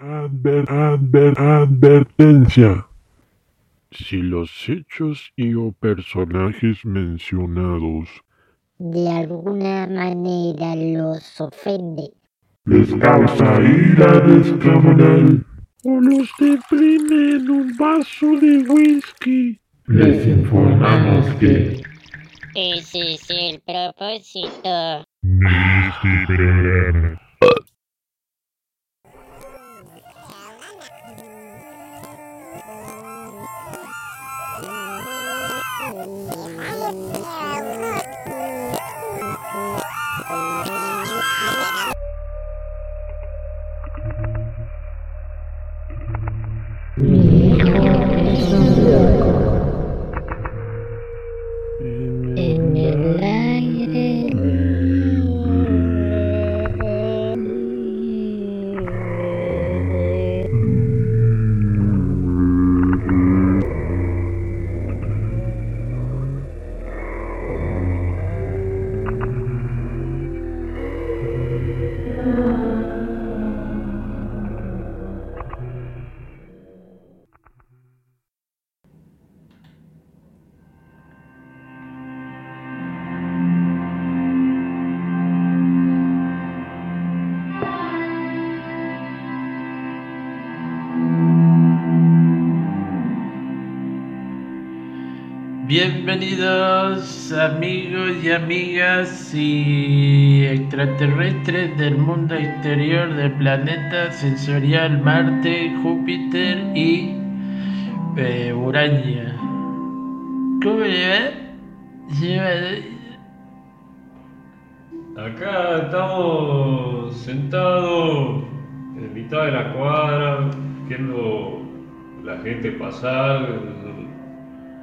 Adver- adver- advertencia. Si los hechos y o personajes mencionados de alguna manera los ofende. les causa ira descomunal o los deprime en un vaso de whisky, les informamos que Ese es el propósito. este programa amigos y amigas y extraterrestres del mundo exterior del planeta sensorial Marte, Júpiter y eh, Urania. ¿Cómo le. Acá estamos sentados en mitad de la cuadra, viendo la gente pasar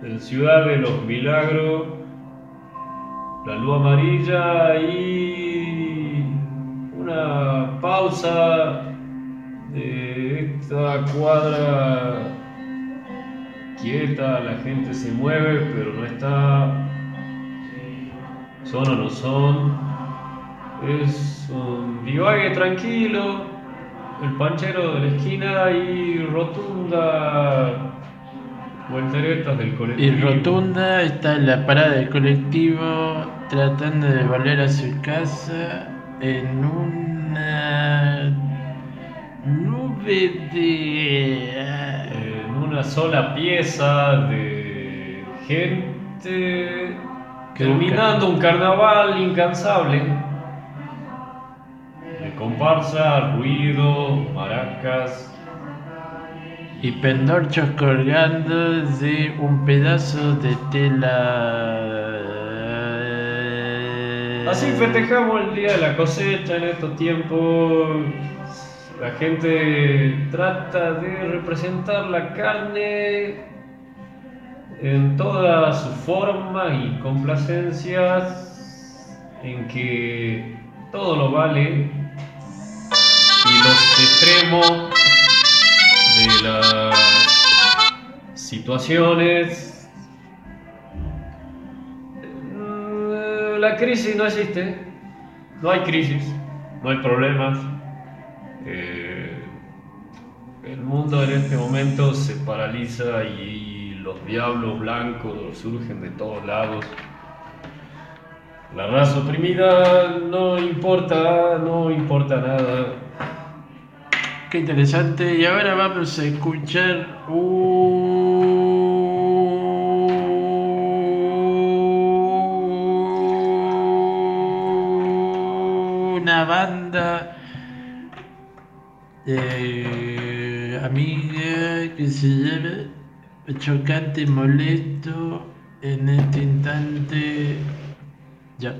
en Ciudad de los Milagros, la luz amarilla y una pausa de esta cuadra quieta, la gente se mueve, pero no está, son o no son. Es un divague tranquilo, el panchero de la esquina y rotunda volteretas del Y colectivo. Rotunda está en la parada del colectivo tratando de volver a su casa en una nube de... En una sola pieza de gente terminando un carnaval incansable. De comparsa, ruido, maracas. y pendorchos colgando de un pedazo de tela. Así festejamos el día de la cosecha en estos tiempos. La gente trata de representar la carne en todas sus formas y complacencias, en que todo lo vale y los extremos de las situaciones La crisis no existe, no hay crisis, no hay problemas. Eh, el mundo en este momento se paraliza y los diablos blancos surgen de todos lados. La raza oprimida no importa, no importa nada. Qué interesante. Y ahora vamos a escuchar banda de amiga que se llama Chocante Molesto en este instante. Ya.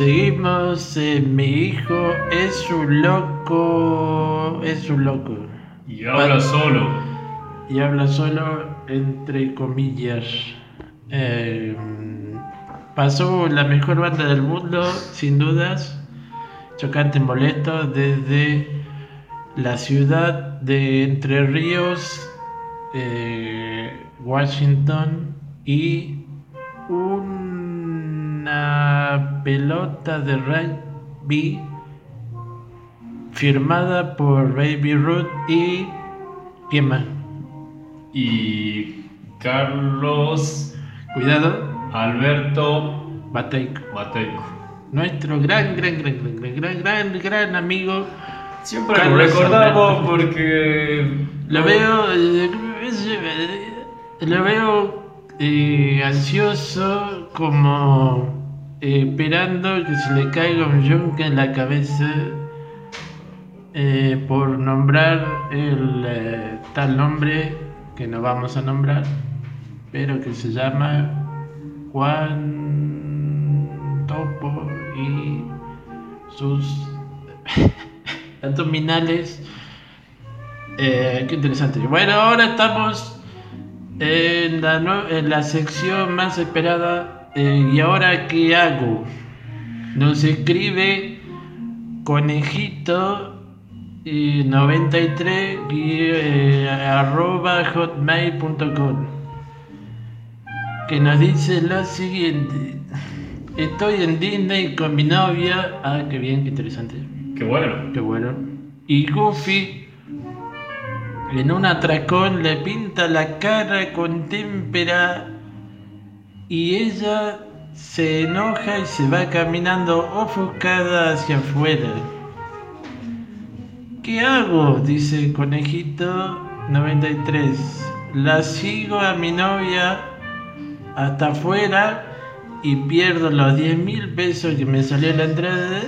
Seguimos, eh, mi hijo es un loco, es un loco. Y habla solo. Y habla solo entre comillas. Eh, pasó la mejor banda del mundo, sin dudas. Chocante molesto desde la ciudad de Entre Ríos, eh, Washington y una pelota de rugby firmada por Baby Ruth y ¿quién más? Y Carlos Cuidado, Alberto Bateico. Mateico. Nuestro gran, gran, gran, gran, gran, gran, gran, gran amigo. Siempre lo recordamos Alberto. porque. Lo veo, eh, lo veo eh, ansioso, como esperando que se le caiga un yunque en la cabeza eh, por nombrar el eh, tal nombre que no vamos a nombrar, pero que se llama Juan Topo y sus abdominales. Eh, qué interesante. Bueno, ahora estamos en la, en la sección más esperada. Eh, ¿Y ahora qué hago? Nos escribe conejito y 93 y, eh, arroba hotmail.com que nos dice lo siguiente. Estoy en Disney con mi novia. Ah, qué bien, qué interesante. Qué bueno. Qué bueno. Y Goofy en un atracón le pinta la cara con témpera y ella se enoja y se va caminando ofuscada hacia afuera. ¿Qué hago? dice conejito 93. La sigo a mi novia hasta afuera y pierdo los 10 mil pesos que me salió la entrada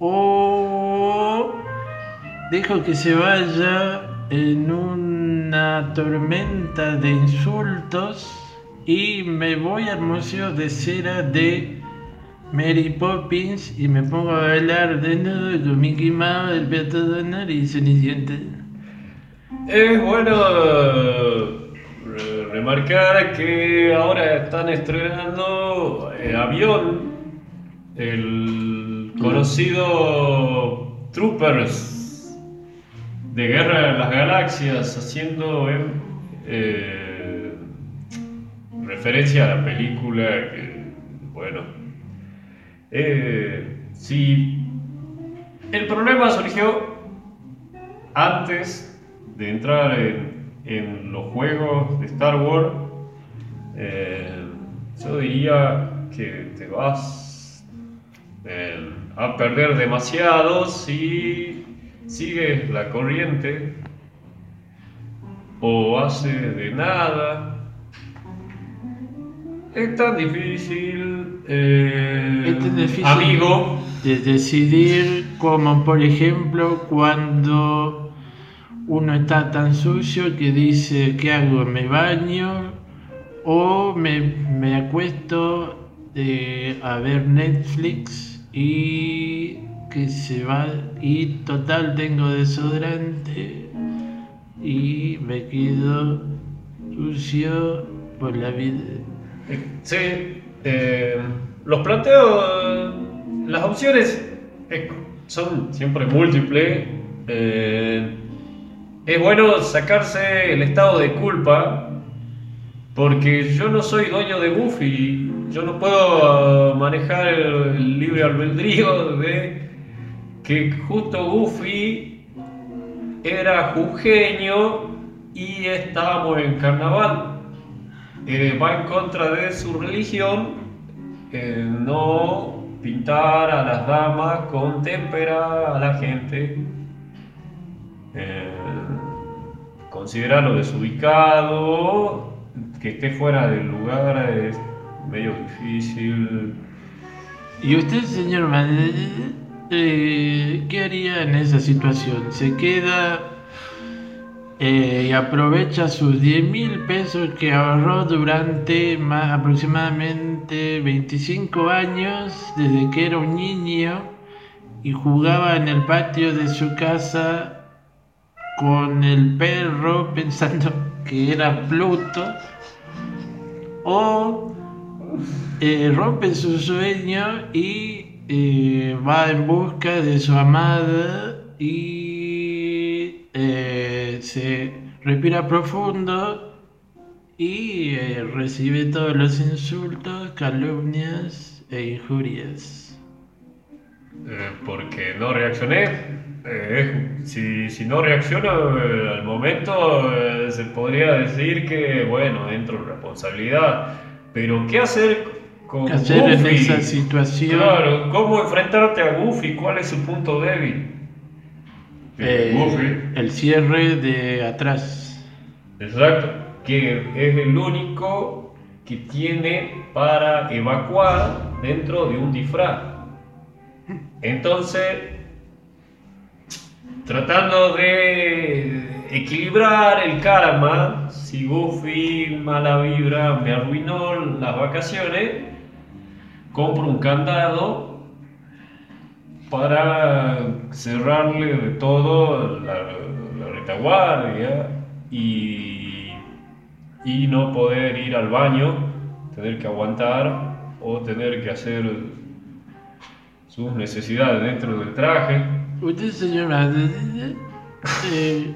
o dejo que se vaya en una tormenta de insultos y me voy al museo de cera de Mary Poppins y me pongo a bailar de nuevo con Mickey Mouse, el Beato Donald y Cenicienta. Es bueno eh, re- remarcar que ahora están estrenando eh, Avión, el conocido Troopers de Guerra de las Galaxias, haciendo eh, referencia a la película que, bueno, eh, si el problema surgió antes de entrar en, los juegos de Star Wars, eh, yo diría que te vas a perder demasiado si sigues la corriente o haces de nada. Es tan difícil, eh, Es tan difícil. amigo. de decidir como por ejemplo cuando uno está tan sucio que dice ¿qué hago? ¿me baño? o me, me acuesto eh, a ver Netflix y que se va y total tengo desodorante y me quedo sucio por la vida Sí, eh, los planteos, las opciones eh, son siempre múltiples. Eh, es bueno sacarse el estado de culpa porque yo no soy dueño de Buffy, yo no puedo uh, manejar el, el libre albedrío de que justo Buffy era jujeño y estábamos en carnaval eh, va en contra de su religión eh, no pintar a las damas con témpera a la gente, eh, considerarlo desubicado, que esté fuera del lugar es medio difícil. ¿Y usted, señor eh, qué haría en esa situación? ¿Se queda eh, y aprovecha sus 10 mil pesos que ahorró durante más aproximadamente durante 25 años desde que era un niño y jugaba en el patio de su casa con el perro pensando que era Pluto. O eh, rompe su sueño y eh, va en busca de su amada y se respira profundo y eh, recibe todos los insultos, calumnias e injurias. Eh, porque no reaccioné. Eh, si, si no reacciono eh, al momento, eh, se podría decir que, bueno, entro en responsabilidad. Pero, ¿qué hacer con ¿Qué hacer en Goofy? esa situación? Claro, ¿cómo enfrentarte a Goofy? ¿Cuál es su punto débil? Eh, el cierre de atrás. Exacto, que es el único que tiene para evacuar dentro de un disfraz. Entonces, tratando de equilibrar el karma, si Goofy mala vibra me arruinó las vacaciones, compro un candado para cerrarle de todo la, retaguardia y, y no poder ir al baño, tener que aguantar o tener que hacer sus necesidades dentro del traje. Usted, señora, eh,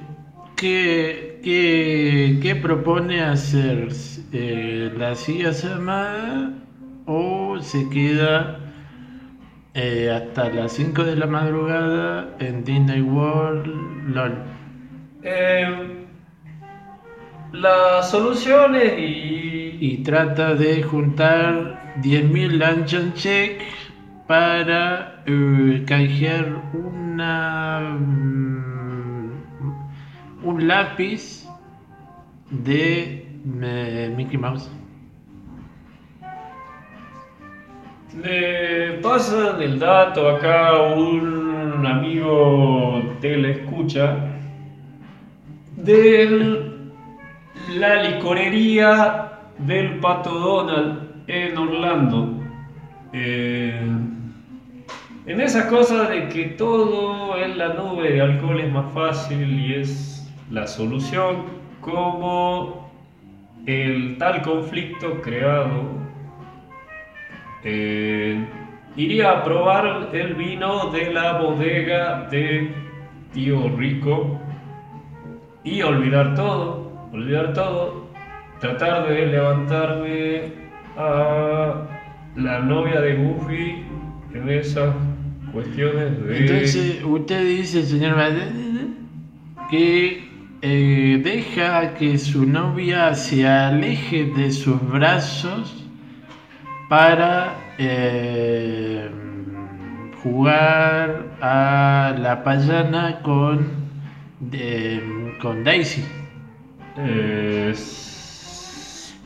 ¿qué, qué, qué propone hacer? Eh, ¿La sigue amada o se queda eh, hasta las 5 de la madrugada en Disney World? LOL. Eh, las soluciones y... Y trata de juntar 10.000 luncheon check para eh, canjear una mm, un lápiz de eh, Mickey Mouse. Le pasan el dato acá un amigo escucha de la licorería del Pato Donald en Orlando. Eh, en esa cosa de que todo en la nube de alcohol es más fácil y es la solución, como el tal conflicto creado eh, iría a probar el vino de la bodega de Tío Rico y olvidar todo, olvidar todo, tratar de levantarme a la novia de Goofy en esas cuestiones de... Entonces, usted dice, señor que eh, deja que su novia se aleje de sus brazos para eh, jugar a la payana con, de- con Daisy. es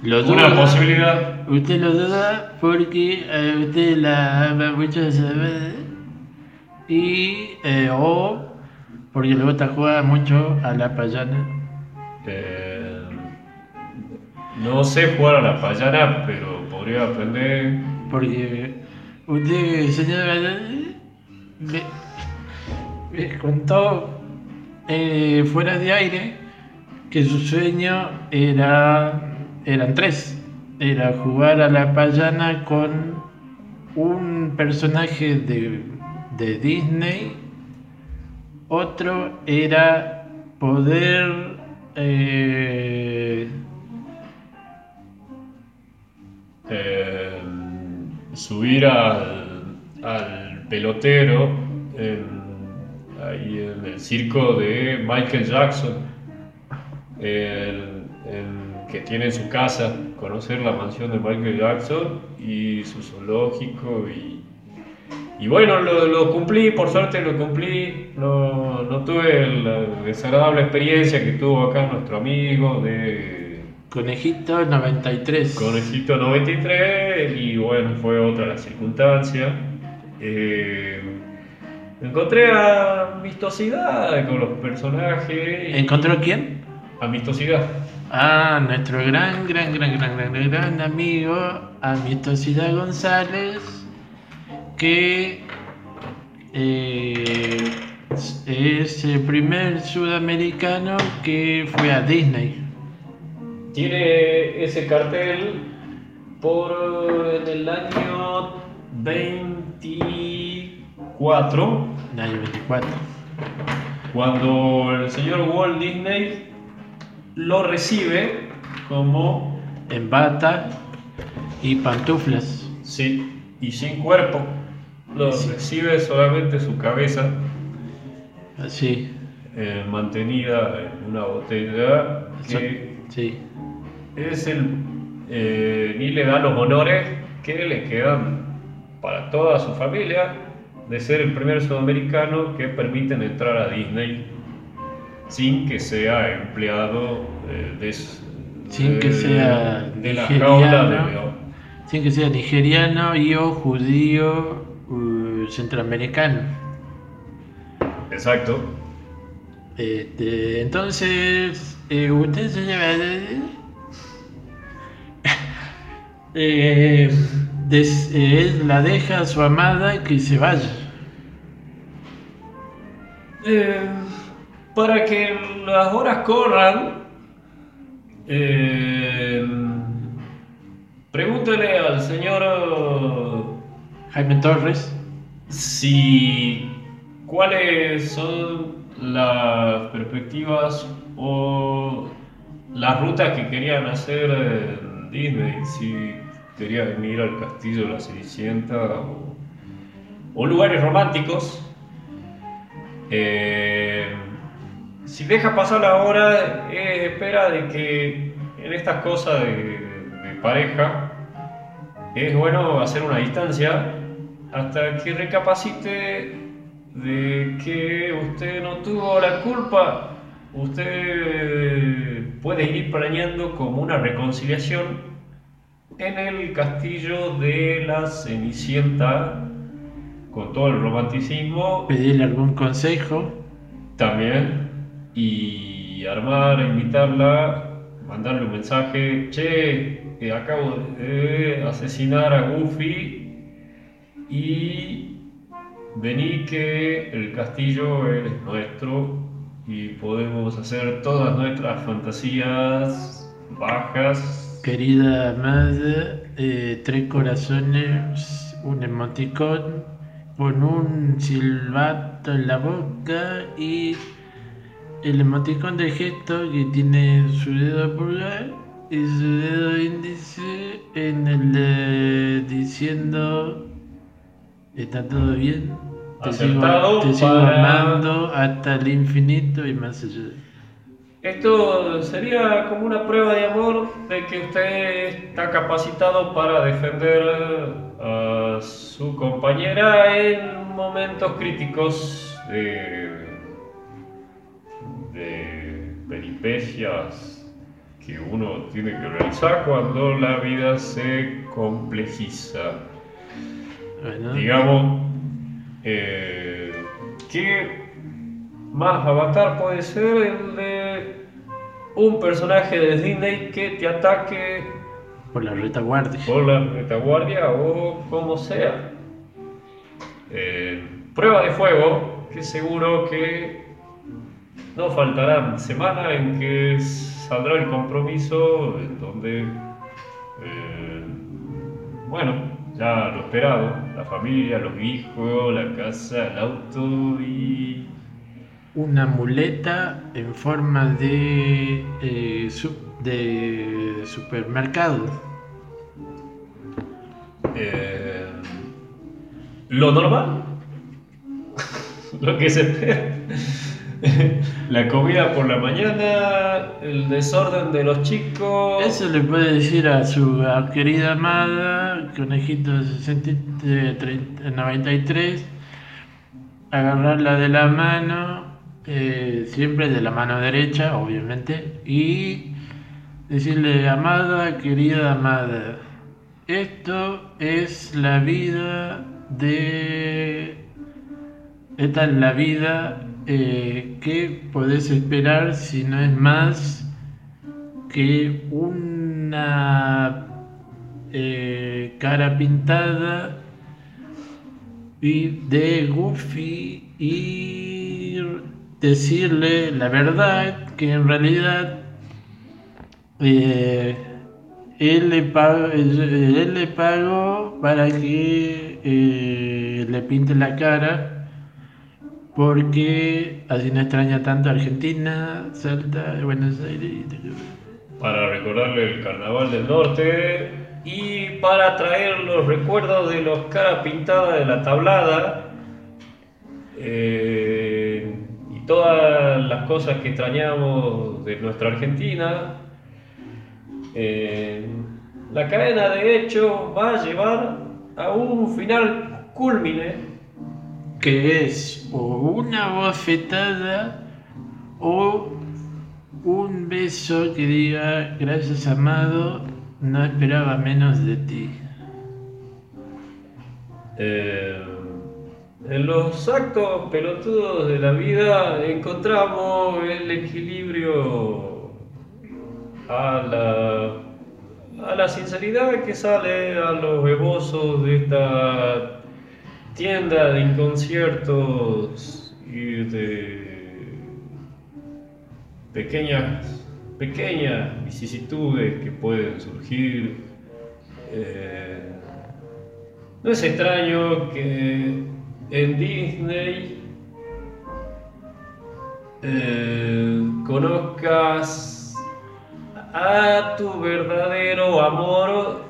Lo una posibilidad. Usted lo duda porque eh, usted la ama mucho y eh, o porque le gusta jugar mucho a la payana. Eh, no sé jugar a la payana, pero podría aprender. Porque usted, señora, me, me contó eh, fuera de aire que su sueño era eran tres. Era jugar a la payana con un personaje de, de Disney. Otro era poder eh, eh, subir al, al pelotero en- ahí en el circo de Michael Jackson, el que tiene en su casa, conocer la mansión de Michael Jackson y su zoológico y, y bueno, lo, lo cumplí, por suerte lo cumplí, no, no tuve la desagradable experiencia que tuvo acá nuestro amigo de Conejito 93. Conejito 93 y bueno, fue otra la circunstancia. Eh, encontré amistosidad con los personajes. ¿Encontró quién? amistosidad. a nuestro gran, gran, gran, gran, gran, gran amigo Amistosidad González, que eh, es el primer sudamericano que fue a Disney. Tiene ese cartel por en el año 24, El año 24. cuando el señor Walt Disney lo recibe como, En bata y pantuflas. sí, y sin cuerpo. Lo Sí. recibe solamente su cabeza, Así. eh, mantenida en una botella que Sí. Es el eh, ni le da los honores que le quedan para toda su familia de ser el primer sudamericano que permiten entrar a Disney sin que sea empleado eh, de, Sin que sea de la nigeriano. jaula de león. Sin que sea nigeriano y o judío uh, centroamericano. Exacto. Este, entonces, eh, usted se llama... Eh, des- eh, la deja a su amada que se vaya. Eh, para que las horas corran, eh, pregúntele al señor Jaime Torres. si cuáles son las perspectivas o las rutas que querían hacer en Disney, si querían ir al castillo de la Cenicienta o, lugares románticos. Eh, si deja pasar la hora, es espera de que en estas cosas de, de pareja es bueno hacer una distancia hasta que recapacite de que usted no tuvo la culpa. Usted puede ir planeando como una reconciliación en el castillo de la Cenicienta con todo el romanticismo Pedirle algún consejo. también y armar, invitarla, mandarle un mensaje, che, eh, acabo de asesinar a Goofy y vení que el castillo es nuestro y podemos hacer todas nuestras fantasías bajas. Querida amada, eh, tres corazones, un emoticón, con un silbato en la boca y el emoticón de gesto que tiene su dedo pulgar y su dedo índice en el de diciendo está todo bien. Te sigo, te sigo amando hasta el infinito y más allá. Esto sería como una prueba de amor de que usted está capacitado para defender a su compañera en momentos críticos de, de peripecias que uno tiene que realizar cuando la vida se complejiza. Bueno, Digamos, eh, ¿qué más avatar puede ser el de un personaje de Disney que te ataque por la retaguardia. por la retaguardia o como sea? Eh, prueba de fuego, que seguro que no faltarán semanas en que saldrá el compromiso en donde, eh, bueno, ya lo esperado, la familia, los hijos, la casa, el auto y una muleta en forma de, eh, de supermercado. eh, lo normal, lo que se espera. La comida por la mañana, el desorden de los chicos. Eso le puede decir a su querida amada, conejito de 60 de 30 93, agarrarla de la mano, eh, siempre de la mano derecha, obviamente, y decirle, amada, querida amada, esto es la vida de... Esta es la vida eh, que podés esperar si no es más que una eh, cara pintada y de Goofy y decirle la verdad que en realidad eh, él, le pagó, él le pagó para que eh, le pinte la cara porque así no extraña tanto Argentina, Salta, Buenos Aires. Para recordarle el Carnaval del Norte y para traer los recuerdos de los caras pintadas de la tablada eh, todas las cosas que extrañamos de nuestra Argentina. Eh, la cadena de hecho va a llevar a un final culmine que es o una bofetada o un beso que diga gracias amado, no esperaba menos de ti. Eh, en los actos pelotudos de la vida encontramos el equilibrio a la, a la sinceridad que sale a los bebosos de esta tienda de inconsciertos y de pequeñas, pequeñas vicisitudes que pueden surgir. Eh, no es extraño que en Disney eh, conozcas a tu verdadero amor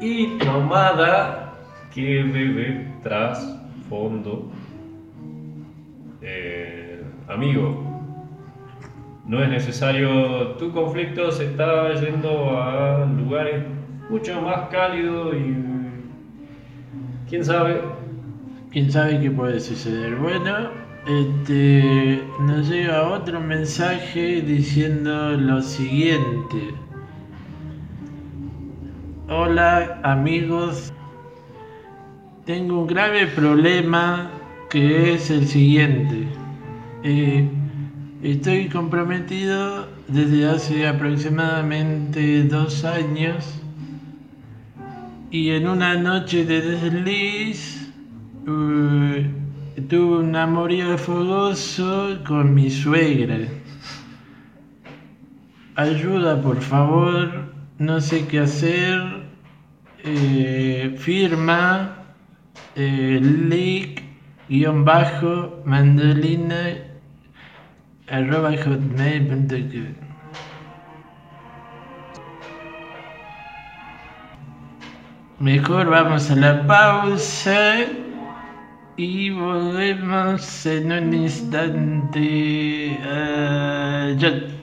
y tomada que debe trasfondo. Eh, amigo, no es necesario, tu conflicto se está yendo a lugares mucho más cálidos y quién sabe. ¿Quién sabe qué puede suceder? Bueno, este, nos llega otro mensaje diciendo lo siguiente. Hola amigos, tengo un grave problema que es el siguiente. Eh, estoy comprometido desde hace aproximadamente dos años y en una noche de desliz eh, tuve un amorío fogoso con mi suegra. Ayuda, por favor, no sé qué hacer. Eh, firma eh, leak guion bajo mandolina arroba hotmail.com Mejor vamos a la pausa y volvemos en un instante. Ya.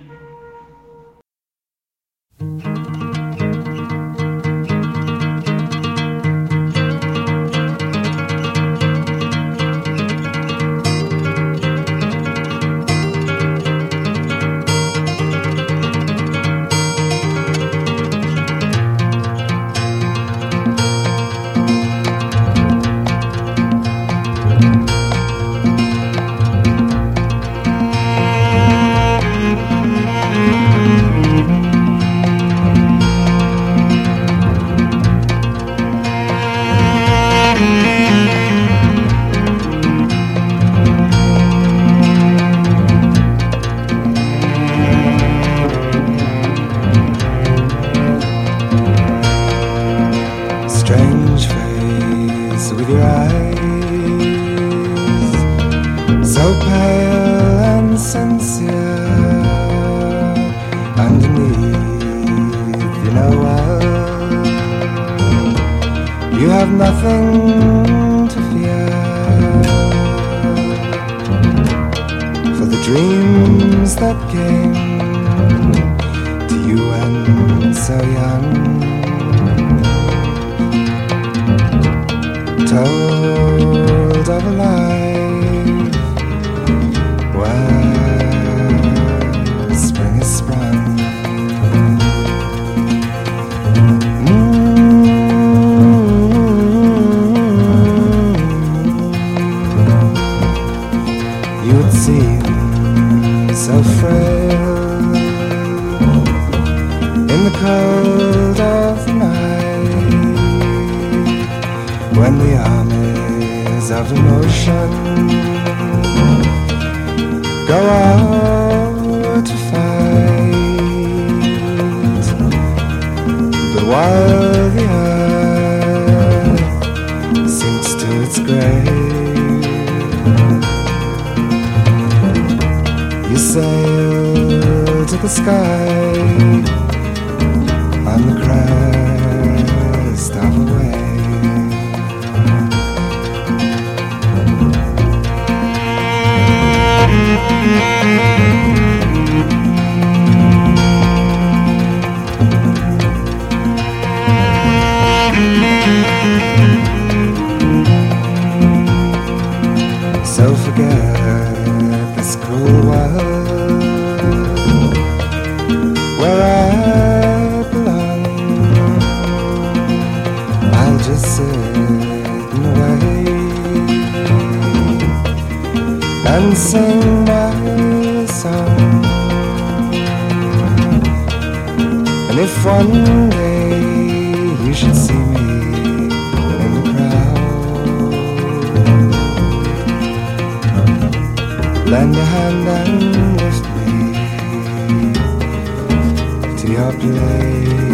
Of emotion go out to fight. But while the earth sinks to its grave, you sail to the sky on the crest one day you should see me in the crowd, lend a hand and lift me to your place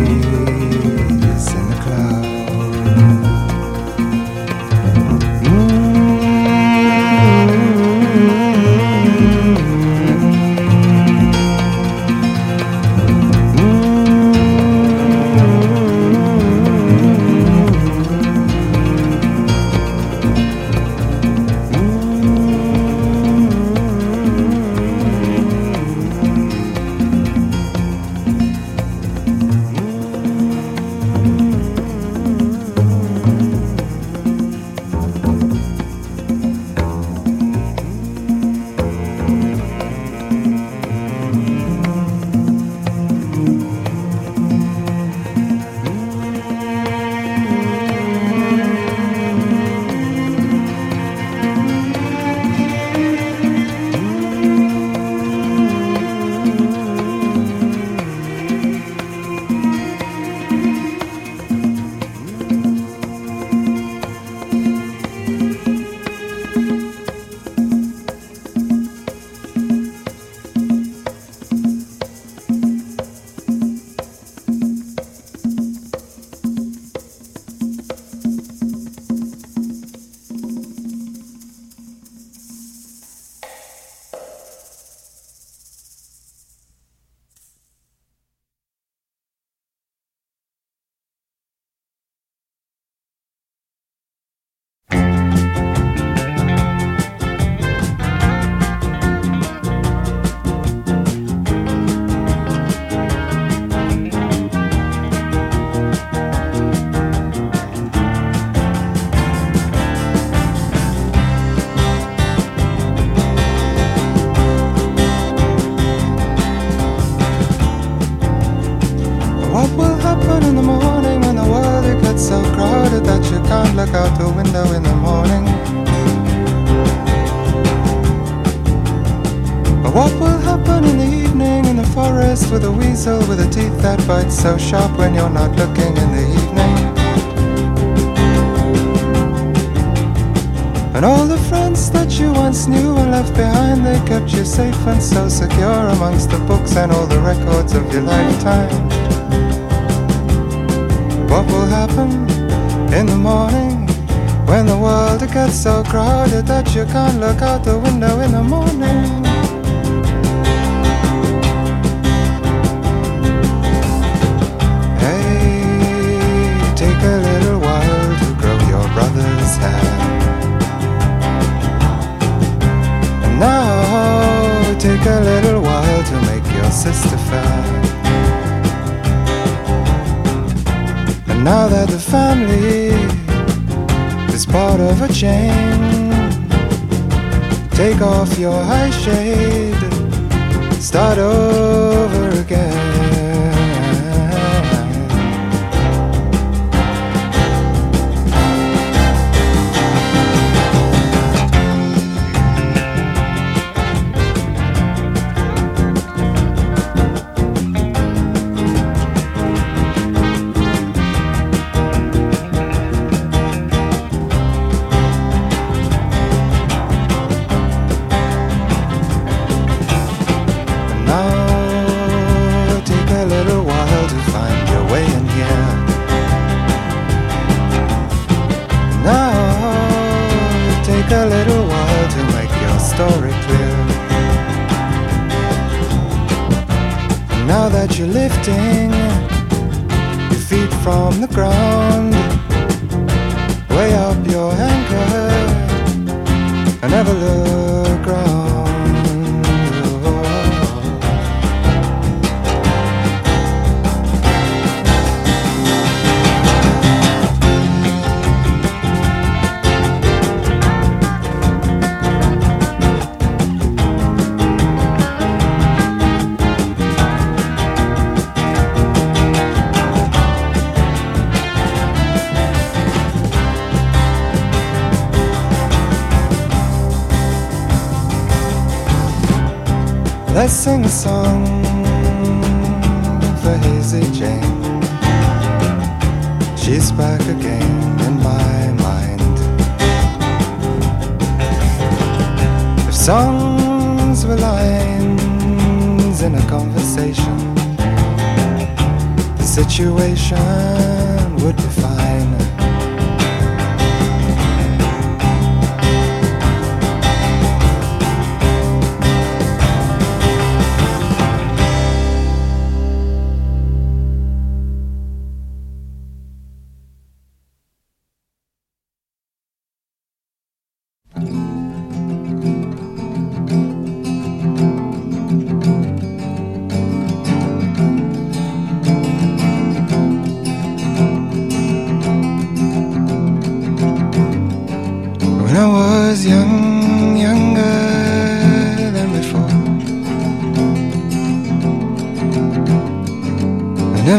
a with a teeth that bite so sharp when you're not looking in the evening? And all the friends that you once knew and left behind, they kept you safe and so secure amongst the books and all the records of your lifetime. What will happen in the morning when the world gets so crowded that you can't look out the window in the morning? Chain, take off your high shade, start over again.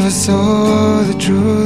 never saw the truth.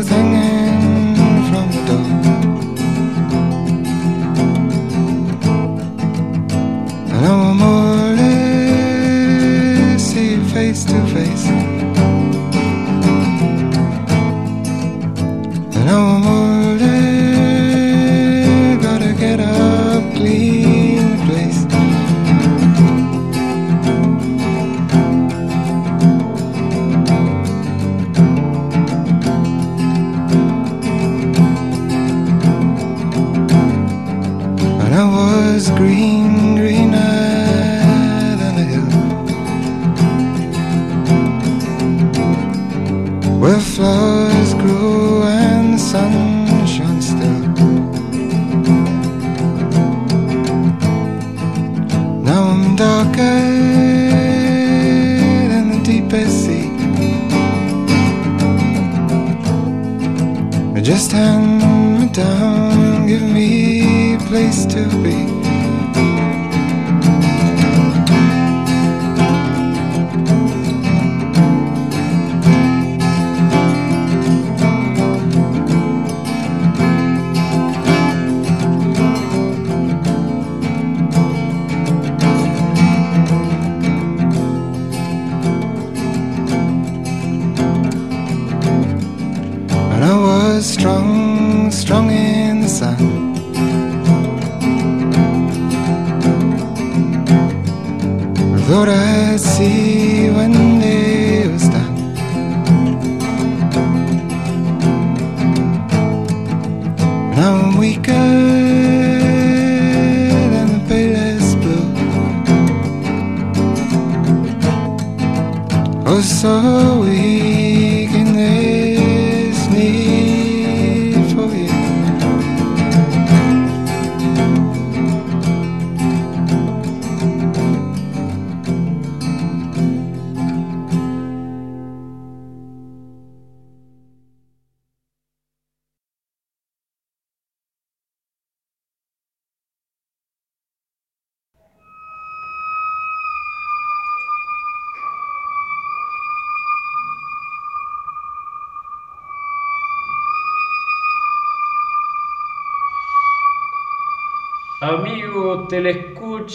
so easy.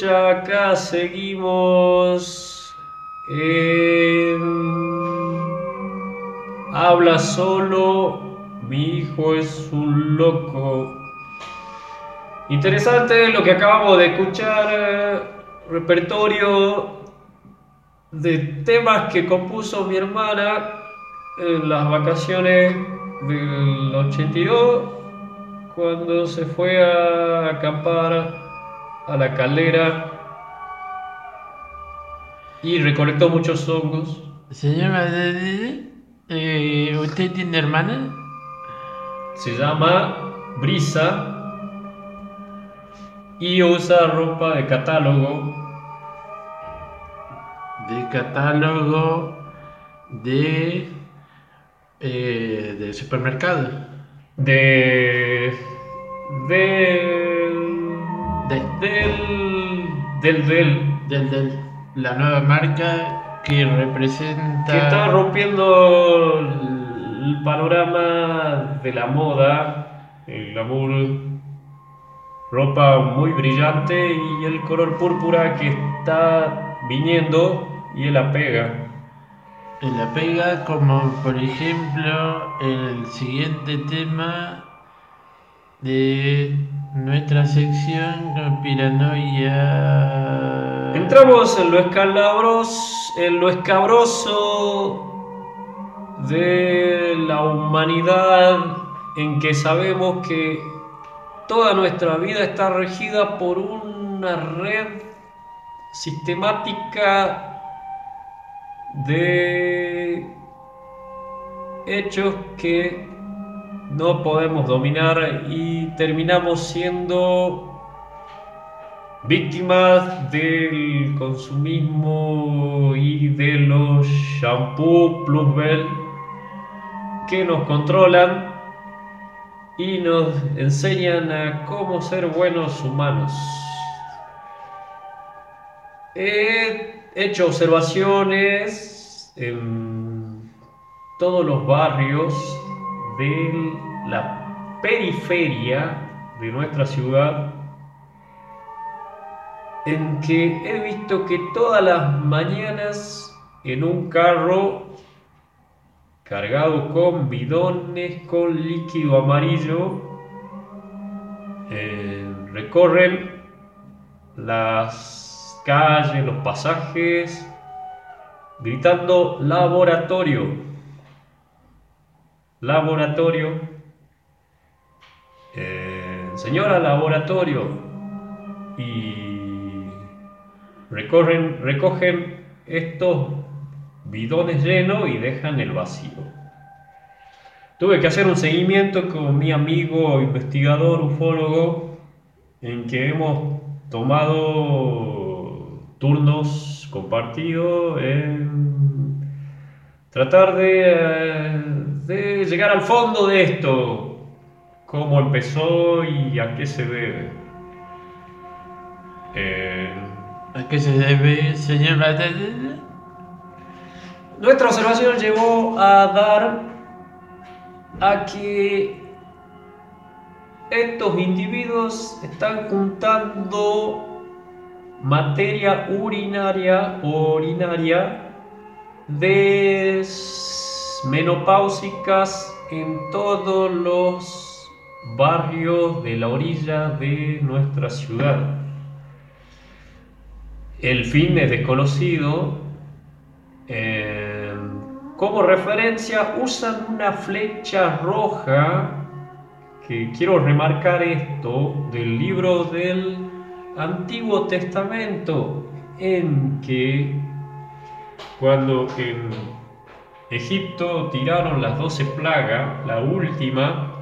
acá seguimos en... Habla solo, mi hijo es un loco. Interesante lo que acabamos de escuchar, eh, repertorio de temas que compuso mi hermana en las vacaciones del 82 cuando se fue a acampar a la caldera y recolectó muchos hongos. Señor eh, ¿usted tiene hermana? Se llama Brisa y usa ropa de catálogo De catálogo de, eh, de supermercado. de del De, del del del del, del- la nueva marca que representa. que está rompiendo el, el panorama de la moda, el glamour, ropa muy brillante y el color púrpura que está viniendo y él la pega. en la pega, como por ejemplo el siguiente tema de nuestra sección Conspiranoia. Entramos en lo escalabros, en lo escabroso de la humanidad, en que sabemos que toda nuestra vida está regida por una red sistemática de hechos que no podemos dominar y terminamos siendo víctimas del consumismo y de los shampoo plusbel que nos controlan y nos enseñan a cómo ser buenos humanos. He hecho observaciones en todos los barrios de la periferia de nuestra ciudad en que he visto que todas las mañanas en un carro cargado con bidones con líquido amarillo eh, recorren las calles, los pasajes, gritando laboratorio, laboratorio, eh, señora laboratorio, y recorren, recogen estos bidones llenos y dejan el vacío. Tuve que hacer un seguimiento con mi amigo investigador ufólogo en que hemos tomado turnos compartidos en tratar de, eh, de llegar al fondo de esto, cómo empezó y a qué se debe. Eh, ¿A qué se debe, señor? Nuestra observación llevó a dar a que estos individuos están juntando materia urinaria o orinaria de menopáusicas en todos los barrios de la orilla de nuestra ciudad. El fin es desconocido. Eh, como referencia usan una flecha roja, que quiero remarcar esto, del libro del Antiguo Testamento, en que cuando en Egipto tiraron las doce plagas, la última,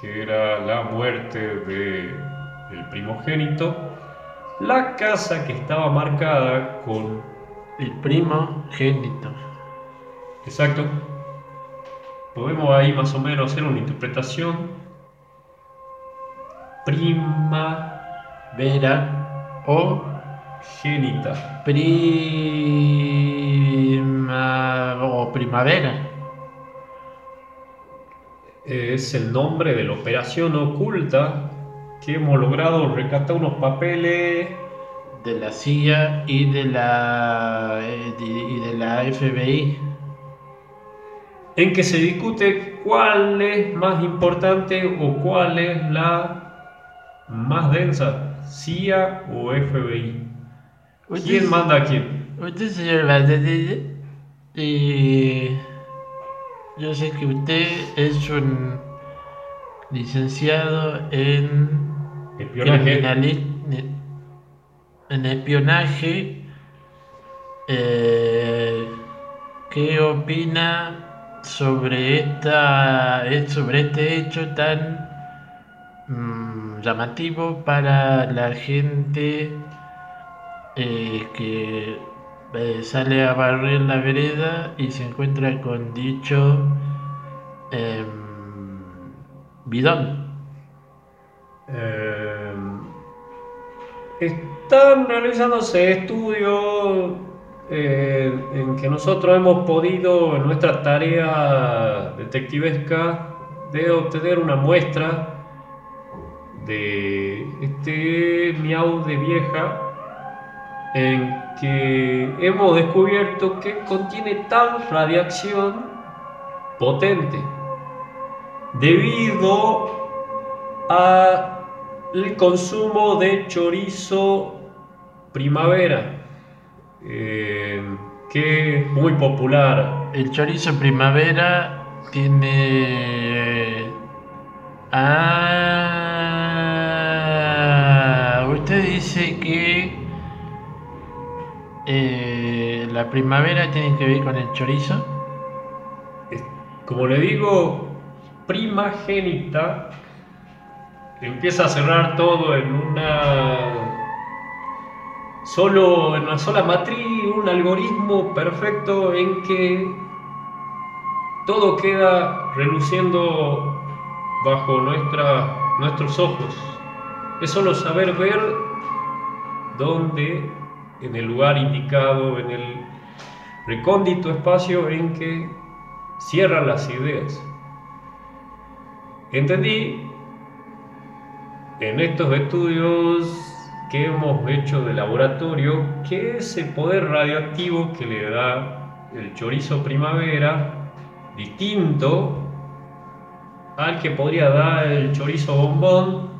que era la muerte de el primogénito, la casa que estaba marcada con El primo génito. Exacto. Podemos ahí más o menos hacer una interpretación. Prima Vera o génita. prima o primavera. Es el nombre de la operación oculta que hemos logrado rescatar unos papeles de la CIA y de la eh, y de la FBI. en que se discute cuál es más importante o cuál es la más densa, CIA o FBI. ¿Quién manda a quién? Usted, señor Valladolid, eh, yo sé que usted es un licenciado en Espionaje. en espionaje. Eh, ¿Qué opina sobre esta eh, sobre este hecho tan mm, llamativo para la gente eh, que eh, sale a barrer la vereda y se encuentra con dicho em, bidón? Eh, están realizándose estudios en que nosotros hemos podido, en nuestra tarea detectivesca, de obtener una muestra de este miau de vieja en que hemos descubierto que contiene tal radiación potente debido a el consumo de chorizo primavera, eh, que es muy popular. El chorizo primavera tiene... Ah, usted dice eh, la primavera tiene que ver con el chorizo. Como le digo, primagénita, empieza a cerrar todo en una solo en una sola matriz, un algoritmo perfecto en que todo queda reluciendo bajo nuestros ojos. Es solo saber ver dónde, en el lugar indicado, en el recóndito espacio en que cierran las ideas. Entendí en estos estudios que hemos hecho de laboratorio que ese poder radioactivo que le da el chorizo primavera, distinto al que podría dar el chorizo bombón,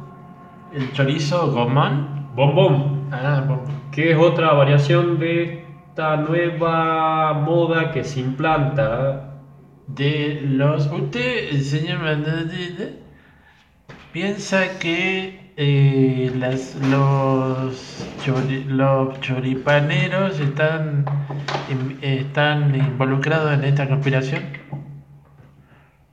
El chorizo gomón. bombón, Ah, bom- que es otra variación de esta nueva moda que se implanta de los... Usted, señor piensa que eh, las, los, chori- los choripaneros están, están involucrados en esta conspiración.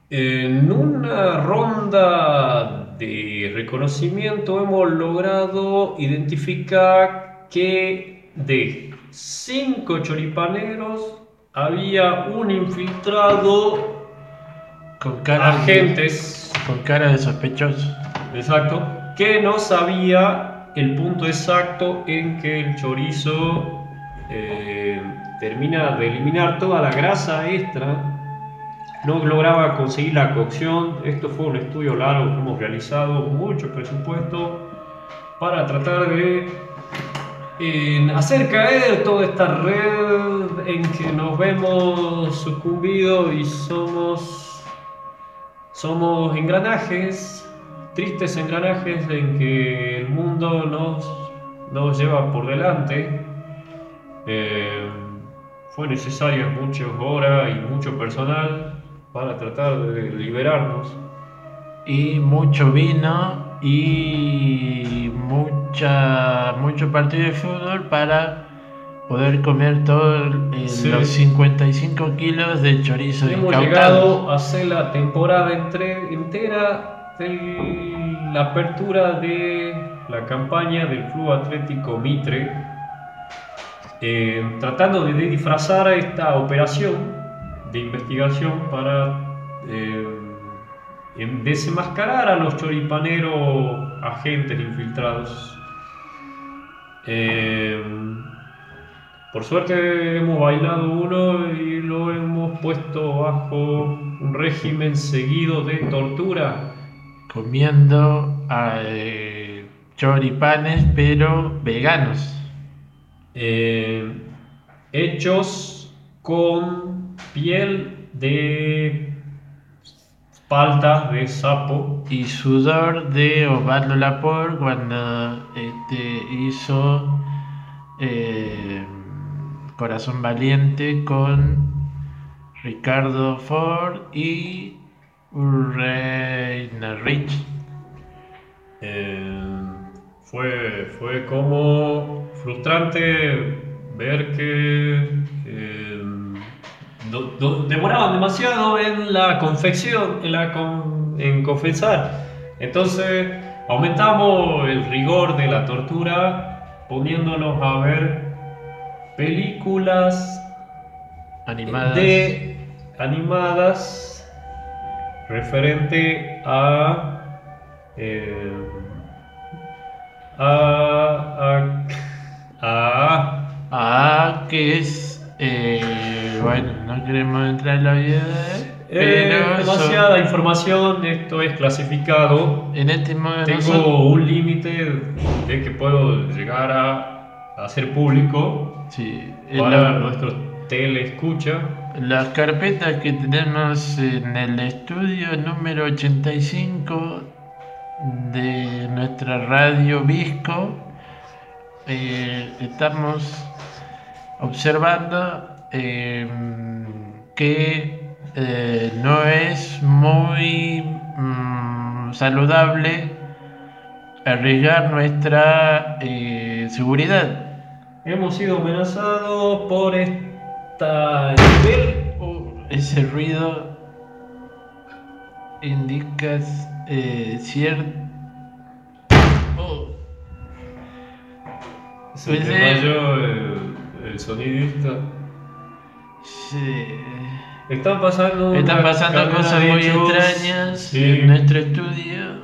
En una ronda de reconocimiento hemos logrado identificar que de cinco choripaneros había un infiltrado, Con cara, agentes, con cara de sospechoso. exacto, que no sabía el punto exacto en que el chorizo eh, termina de eliminar toda la grasa extra no lograba conseguir la cocción. Esto fue un estudio largo que hemos realizado, mucho presupuesto, para tratar de eh, hacer caer toda esta red en que nos vemos sucumbidos y somos, somos engranajes, tristes engranajes en que el mundo nos, nos lleva por delante. Eh, fue necesaria muchas horas y mucho personal para tratar de liberarnos. Y mucho vino y mucha, mucho partido de fútbol para poder comer todos Sí. los 55 kilos de chorizo Hemos incautado. llegado a hacer la temporada entre- entera de la apertura de la campaña del Club Atlético Mitre, eh, tratando de disfrazar esta operación de investigación para eh, en- desenmascarar a los choripaneros agentes infiltrados. Eh, por suerte hemos bailado uno y lo hemos puesto bajo un régimen seguido de tortura. comiendo eh, choripanes pero veganos. eh, hechos con piel de paltas de sapo. Y sudor de Osvaldo Lapor cuando este, hizo eh, Corazón Valiente con Ricardo Ford y Reina Rich. Eh, fue, fue como frustrante ver que eh, demoraban demasiado en la confección, en, la con- en confesar. Entonces aumentamos el rigor de la tortura poniéndonos a ver películas Animadas. de animadas referente a eh, a, a, a Ah, que es. eh, bueno, no queremos entrar en la vida. Eh, demasiada información esto es clasificado. En este modo tengo un límite de que puedo llegar a hacer público. Sí, para la- nuestros teleescucha. las carpetas que tenemos en el estudio número 85 de nuestra radio Visco, eh, estamos observando eh, que eh, no es muy mm, saludable arriesgar nuestra eh, seguridad. hemos sido amenazados por esta nivel Oh, ese ruido indica eh, cierto. Oh, Se Pues, eh, el, el sonidista. sí. Están pasando. Están pasando cosas muy hechos. extrañas Sí. en nuestro estudio.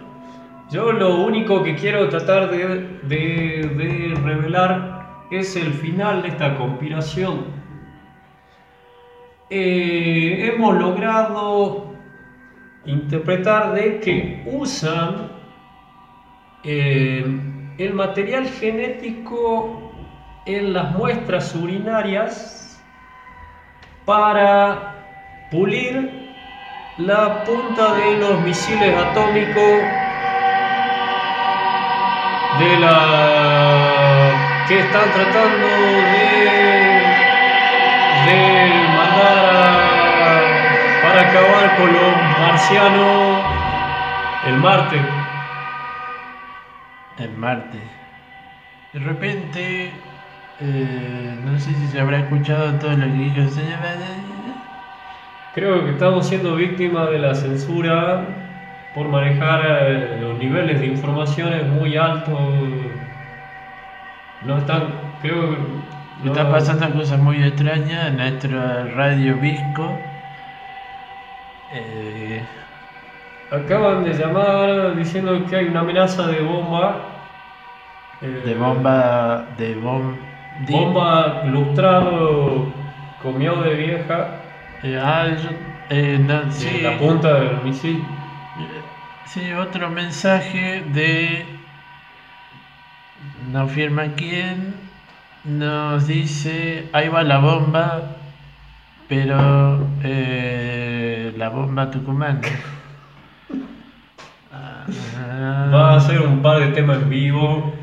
Yo lo único que quiero tratar de, de- de revelar es el final de esta conspiración. Eh, hemos logrado interpretar de que usan eh, el material genético en las muestras urinarias para pulir la punta de los misiles atómicos de la que están tratando de de mandar a- para acabar con los marcianos el Marte. en Marte. De repente, eh, no sé si se habrá escuchado todo lo que dijo el. Creo que estamos siendo víctimas de la censura por manejar eh, los niveles de informaciones muy altos. No están, creo que no- Están pasando cosas muy extrañas en nuestra radio Visco. Eh, Acaban de llamar diciendo que hay una amenaza de bomba. eh, de bomba. De bom, Bomba lustrado comió de vieja eh, ah, yo- eh, no, sí, la punta del misil. sí, otro mensaje de. No firma quién. Nos dice: ahí va la bomba, pero. eh, la bomba tucumana. Va a hacer un par de temas en vivo.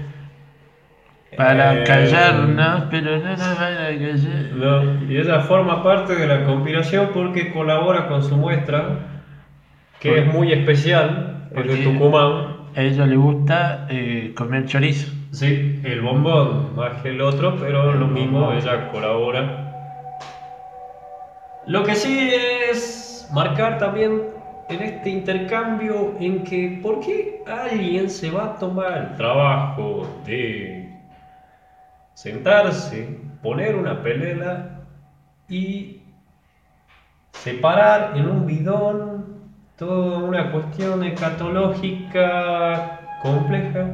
Para Eh, callarnos, pero no nos van a callar. no, y ella forma parte de la conspiración porque colabora con su muestra, que ¿Por- es muy especial, es de? Tucumán. A ella le gusta eh, comer chorizo. Sí, el bombón más que el otro, pero lo mismo, ella colabora. Lo que sí es marcar también en este intercambio en que ¿por qué alguien se va a tomar el trabajo de sentarse, poner una pelela y separar en un bidón toda una cuestión escatológica compleja?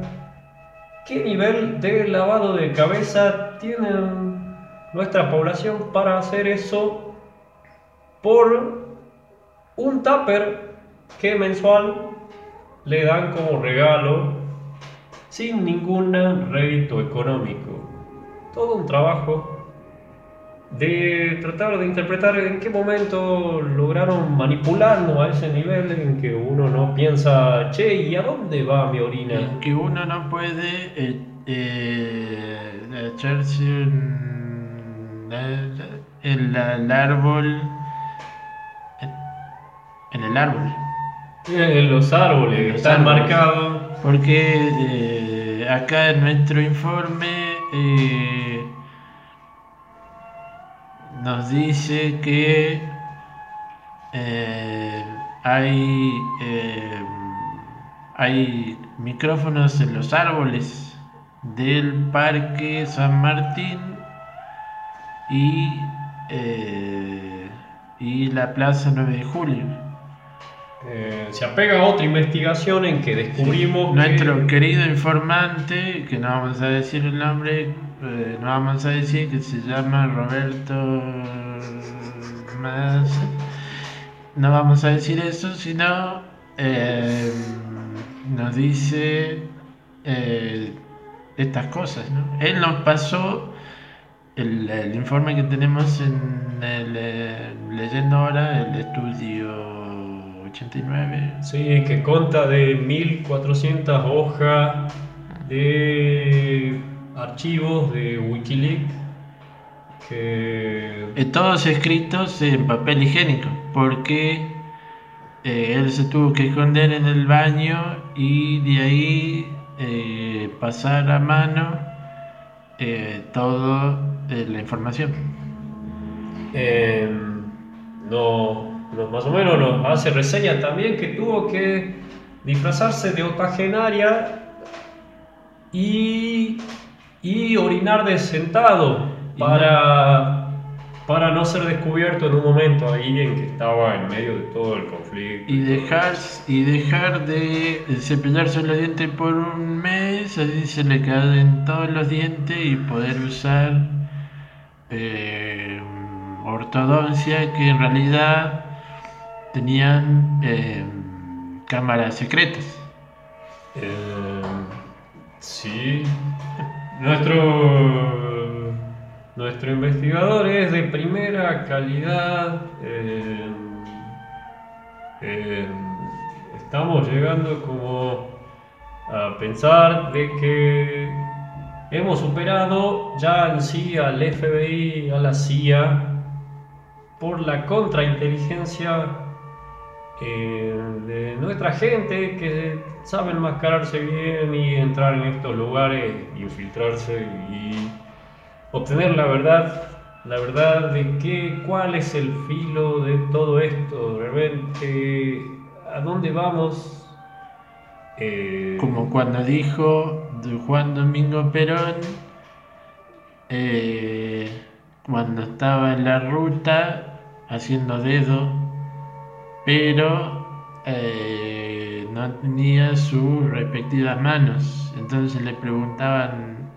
¿Qué nivel de lavado de cabeza tiene nuestra población para hacer eso por un tupper que mensual le dan como regalo sin ningún rédito económico? Todo un trabajo de tratar de interpretar en qué momento lograron manipularnos a ese nivel en que uno no piensa, che, ¿y a dónde va mi orina? En que uno no puede eh, eh, echarse un- el, el árbol. En el árbol. En los árboles En los están árboles. marcados. Porque eh, acá en nuestro informe eh, nos dice que eh, hay, eh, hay micrófonos en los árboles del Parque San Martín y, y la Plaza 9 de Julio. Eh, se apega a otra investigación en que descubrimos que- Nuestro querido informante, que no vamos a decir el nombre, eh, no vamos a decir que se llama Roberto más. No vamos a decir eso, sino eh, nos dice estas cosas. ¿no? Él nos pasó el, el informe que tenemos en el leyendo ahora, el estudio 89. Sí, que consta de 1400 hojas de archivos de Wikileaks que Eh, todos escritos en papel higiénico, porque eh, él se tuvo que esconder en el baño y de ahí eh, pasar a mano eh, toda la información. eh, no, más o menos nos hace reseña también que tuvo que disfrazarse de octogenaria y, y orinar de sentado para, para no ser descubierto en un momento ahí en que estaba en medio de todo el conflicto. Y dejar, y dejar de cepillarse los dientes por un mes, así se le caen todos los dientes y poder usar eh, ortodoncia que en realidad tenían eh, cámaras secretas. Eh, sí. Nuestro, nuestro investigador es de primera calidad. eh, estamos llegando como a pensar de que hemos superado ya en sí al FBI, a la CIA, por la contrainteligencia eh, de nuestra gente que sabe enmascararse bien y entrar en estos lugares, infiltrarse y obtener la verdad, la verdad de que cuál es el filo de todo esto, realmente a dónde vamos. Eh, Como cuando dijo de Juan Domingo Perón, eh, cuando estaba en la ruta haciendo dedo, pero eh, no tenía sus respectivas manos. Entonces le preguntaban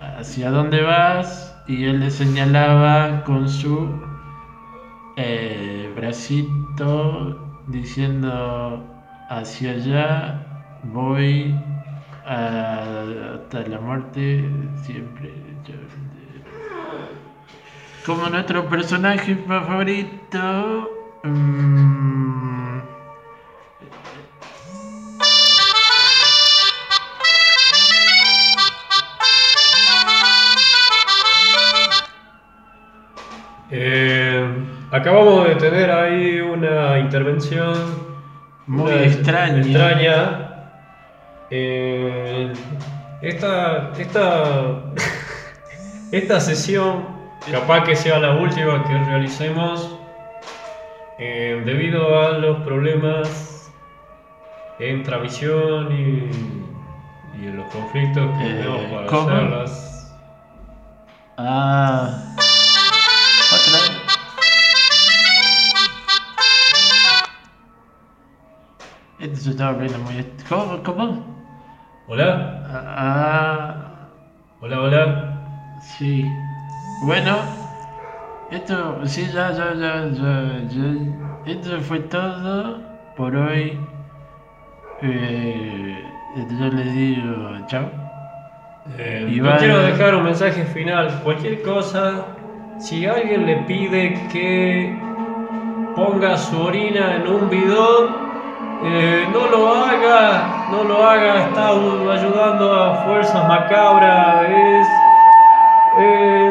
hacia dónde vas y él le señalaba con su eh, bracito diciendo hacia allá voy hasta la muerte siempre. Como nuestro personaje favorito. mm, Eh, acabamos de tener ahí una intervención Muy una extraña. extraña. Eh, esta, esta, esta sesión, capaz que sea la última que realicemos, eh, debido a los problemas en transmisión y, y en los conflictos que Eh, tenemos para ¿cómo? hacerlas. Ah. Otra. Esto se está volviendo muy. ¿Cómo? ¿Cómo? Hola, Ah. hola, hola. Sí. Bueno. Esto, sí, ya, ya, ya, ya, ya. Esto fue todo por hoy. Eh, yo les digo chao. Eh, yo quiero dejar un mensaje final. Cualquier cosa, si alguien le pide que ponga su orina en un bidón, eh, no lo haga, no lo haga. Está ayudando a fuerzas macabras. Es, es.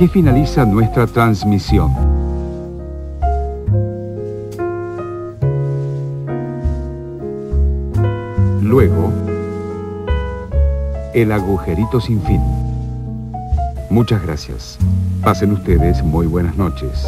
Aquí finaliza nuestra transmisión. Luego, el agujerito sin fin. Muchas gracias. Pasen ustedes muy buenas noches.